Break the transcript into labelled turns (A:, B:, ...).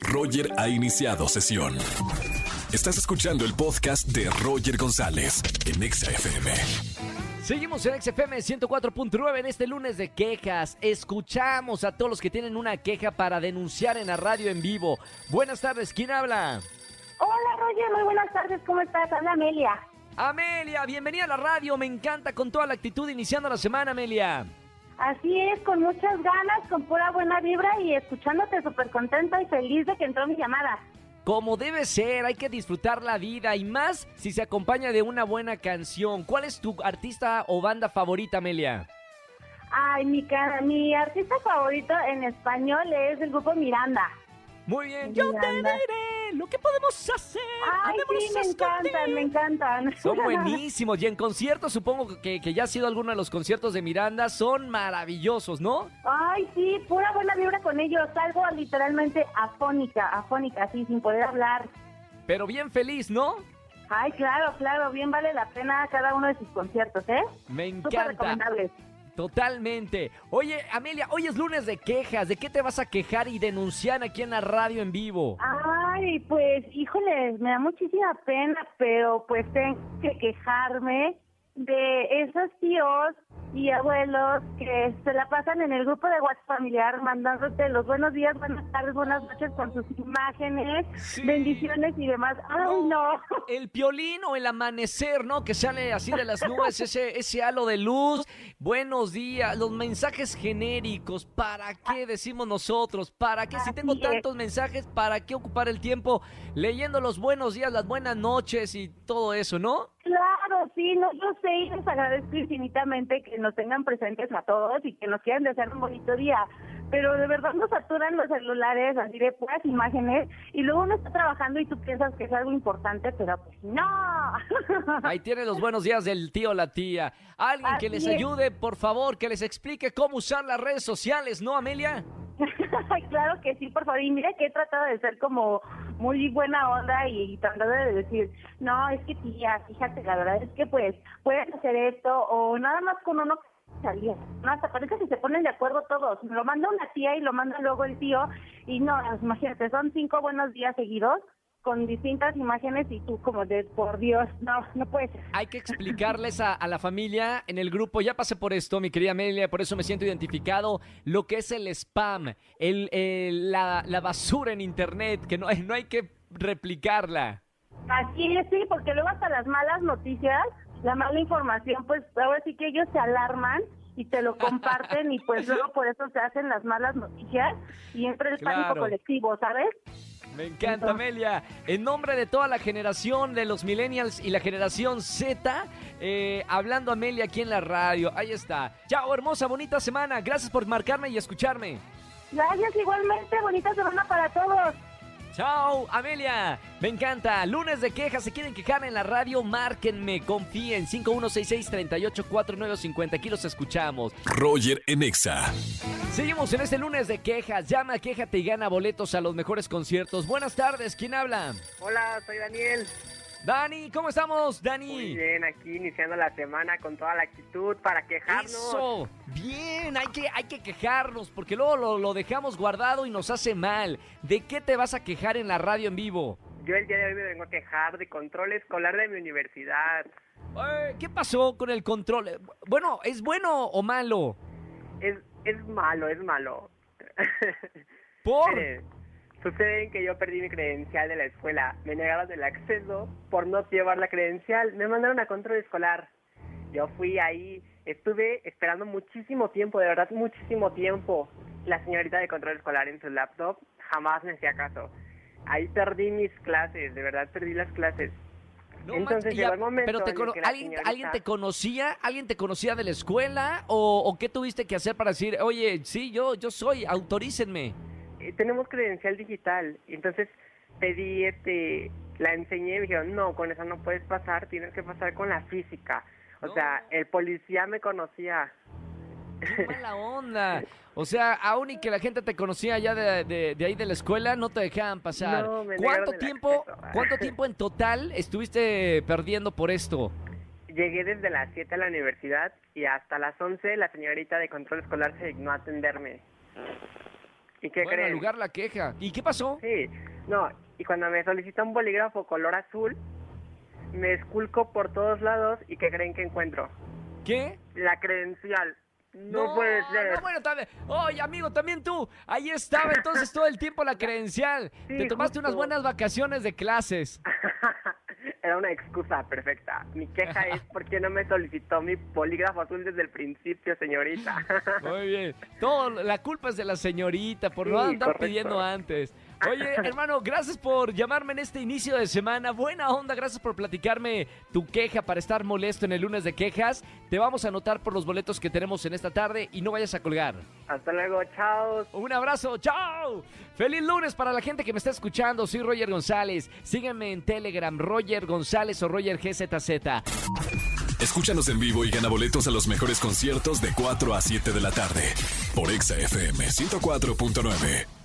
A: Roger ha iniciado sesión. Estás escuchando el podcast de Roger González en Exa FM.
B: Seguimos en XFM 104.9 en este lunes de quejas. Escuchamos a todos los que tienen una queja para denunciar en la radio en vivo. Buenas tardes, ¿quién habla?
C: Hola Roger, muy buenas tardes, ¿cómo estás? Habla Amelia.
B: Amelia, bienvenida a la radio, me encanta con toda la actitud iniciando la semana, Amelia.
C: Así es, con muchas ganas, con pura buena vibra y escuchándote súper contenta y feliz de que entró mi llamada.
B: Como debe ser, hay que disfrutar la vida y más si se acompaña de una buena canción. ¿Cuál es tu artista o banda favorita, Amelia?
C: Ay, mi, mi artista favorito en español es el grupo Miranda.
B: Muy bien, yo te diré lo que podemos hacer.
C: Ay, sí, me encantan, me encantan.
B: Son buenísimos y en conciertos supongo que, que ya ha sido alguno de los conciertos de Miranda, son maravillosos, ¿no?
C: Ay, sí, pura buena vibra con ellos. Salgo literalmente afónica, afónica, así, sin poder hablar.
B: Pero bien feliz, ¿no?
C: Ay, claro, claro, bien vale la pena cada uno de sus conciertos, ¿eh?
B: Me
C: Súper
B: encanta.
C: recomendables.
B: Totalmente. Oye, Amelia, hoy es lunes de quejas. ¿De qué te vas a quejar y denunciar aquí en la radio en vivo?
C: Ay, pues, híjole, me da muchísima pena, pero pues tengo que quejarme de esos tíos y abuelos que se la pasan en el grupo de WhatsApp familiar mandándote los buenos días, buenas tardes, buenas noches con sus imágenes,
B: Sí.
C: bendiciones y demás. Ay, no.
B: El piolín o el amanecer, ¿no? Que sale así de las nubes, ese, ese halo de luz. Buenos días, los mensajes genéricos. ¿Para qué decimos nosotros? ¿Para qué? Si tengo
C: Así es.
B: tantos mensajes, ¿para qué ocupar el tiempo leyendo los buenos días, las buenas noches y todo eso, no?
C: Claro, sí, no, yo sé y les agradezco infinitamente que nos tengan presentes a todos y que nos quieran desear un bonito día, pero de verdad nos saturan los celulares así de puras imágenes y luego uno está trabajando y tú piensas que es algo importante, pero pues no.
B: Ahí tienen los buenos días del tío la tía. Alguien que les
C: es.
B: ayude, por favor, que les explique cómo usar las redes sociales, ¿no, Amelia?
C: Claro que sí, por favor. Y mira que he tratado de ser como muy buena onda y, tratando de decir, no, es que tía, fíjate, la verdad es que pues puedes hacer esto o nada más con uno salía. No, hasta parece que se ponen de acuerdo todos. Lo manda una tía y lo manda luego el tío y no, imagínate, son cinco buenos días seguidos con distintas imágenes y tú como de, por Dios, no, no puede ser.
B: Hay que explicarles a, a la familia en el grupo, ya pasé por esto, mi querida Amelia, por eso me siento identificado, lo que es el spam, el, el- la, la basura en internet, que no, hay- no hay que replicarla.
C: Así es, sí, porque luego hasta las malas noticias, la mala información, pues ahora sí que ellos se alarman y te lo comparten y pues luego por eso se hacen las malas noticias y entra el
B: Claro.
C: pánico colectivo, ¿sabes?
B: Me encanta, Amelia. En nombre de toda la generación de los millennials y la generación Z, eh, hablando Amelia aquí en la radio. Ahí está. Chao, hermosa, bonita semana. Gracias por marcarme y escucharme.
C: Gracias igualmente, bonita semana para todos.
B: Chao, Amelia. Me encanta. Lunes de quejas. Se quieren quejar en la radio, márquenme. Confíen. 5166-384950. Aquí los escuchamos.
A: Roger en Exa.
B: Seguimos en este lunes de quejas. Llama, quéjate y gana boletos a los mejores conciertos. Buenas tardes. ¿Quién habla?
D: Hola, soy Daniel.
B: Dani, ¿cómo estamos,
D: Muy
B: Dani?
D: bien, aquí iniciando la semana con toda la actitud para quejarnos.
B: Eso, bien, hay que, hay que quejarnos porque luego lo, lo dejamos guardado y nos hace mal. ¿De qué te vas a quejar en la radio en vivo?
D: Yo el día de hoy me vengo a quejar de control escolar de mi universidad.
B: Eh, ¿Qué pasó con el control? Eh, Bueno, ¿es bueno o malo?
D: Es, es malo, es malo.
B: ¿Por?
D: Mire, sucede que yo perdí mi credencial de la escuela. Me negaron el acceso por no llevar la credencial. Me mandaron a control escolar. Yo fui ahí, estuve esperando muchísimo tiempo, de verdad muchísimo tiempo. La señorita de control escolar en su laptop jamás me hacía caso. Ahí perdí mis clases, de verdad perdí las clases.
B: No
D: Entonces llegó
B: ya,
D: el momento
B: pero te
D: en el
B: cono-
D: que la
B: ¿alguien,
D: señorita-
B: ¿alguien te conocía? ¿Alguien te conocía de la escuela? ¿O, o qué tuviste que hacer para decir, oye, sí, yo, yo soy, autorícenme?
D: Eh, tenemos credencial digital. Entonces pedí, este, la enseñé y me dijeron, no, con esa no puedes pasar, tienes que pasar con la física. O
B: No.
D: sea, el policía me conocía.
B: Qué mala onda. O sea, aún y que la gente te conocía ya de, de- de ahí de la escuela, no te dejaban pasar.
D: No, me
B: ¿Cuánto tiempo, cuánto tiempo en total estuviste perdiendo por esto?
D: Llegué desde las 7 a la universidad y hasta las 11 la señorita de control escolar se dignó a atenderme. ¿Y qué
B: bueno,
D: creen?
B: lugar la queja. ¿Y qué pasó?
D: Sí, no, y cuando me solicita un bolígrafo color azul, me esculco por todos lados y ¿qué creen que encuentro?
B: ¿Qué?
D: La credencial. No, puede ser.
B: No, bueno, también. Oye, amigo, también tú. Ahí estaba entonces todo el tiempo la credencial.
D: Sí,
B: Te tomaste unas
D: justo.
B: buenas vacaciones de clases.
D: Era una excusa perfecta. Mi queja es por qué no me solicitó mi polígrafo azul desde el principio, señorita.
B: Muy bien. Todo, la culpa es de la señorita por no
D: Sí,
B: andar
D: correcto.
B: pidiendo antes. Oye, hermano, gracias por llamarme en este inicio de semana. Buena onda, gracias por platicarme tu queja para estar molesto en el lunes de quejas. Te vamos a anotar por los boletos que tenemos en esta tarde y no vayas a colgar.
D: Hasta luego, chao.
B: Un abrazo, chao. Feliz lunes para la gente que me está escuchando. Soy Roger González. Sígueme en Telegram, Roger González o Roger GZZ.
A: Escúchanos en vivo y gana boletos a los mejores conciertos de 4 a 7 de la tarde por Exa FM 104.9.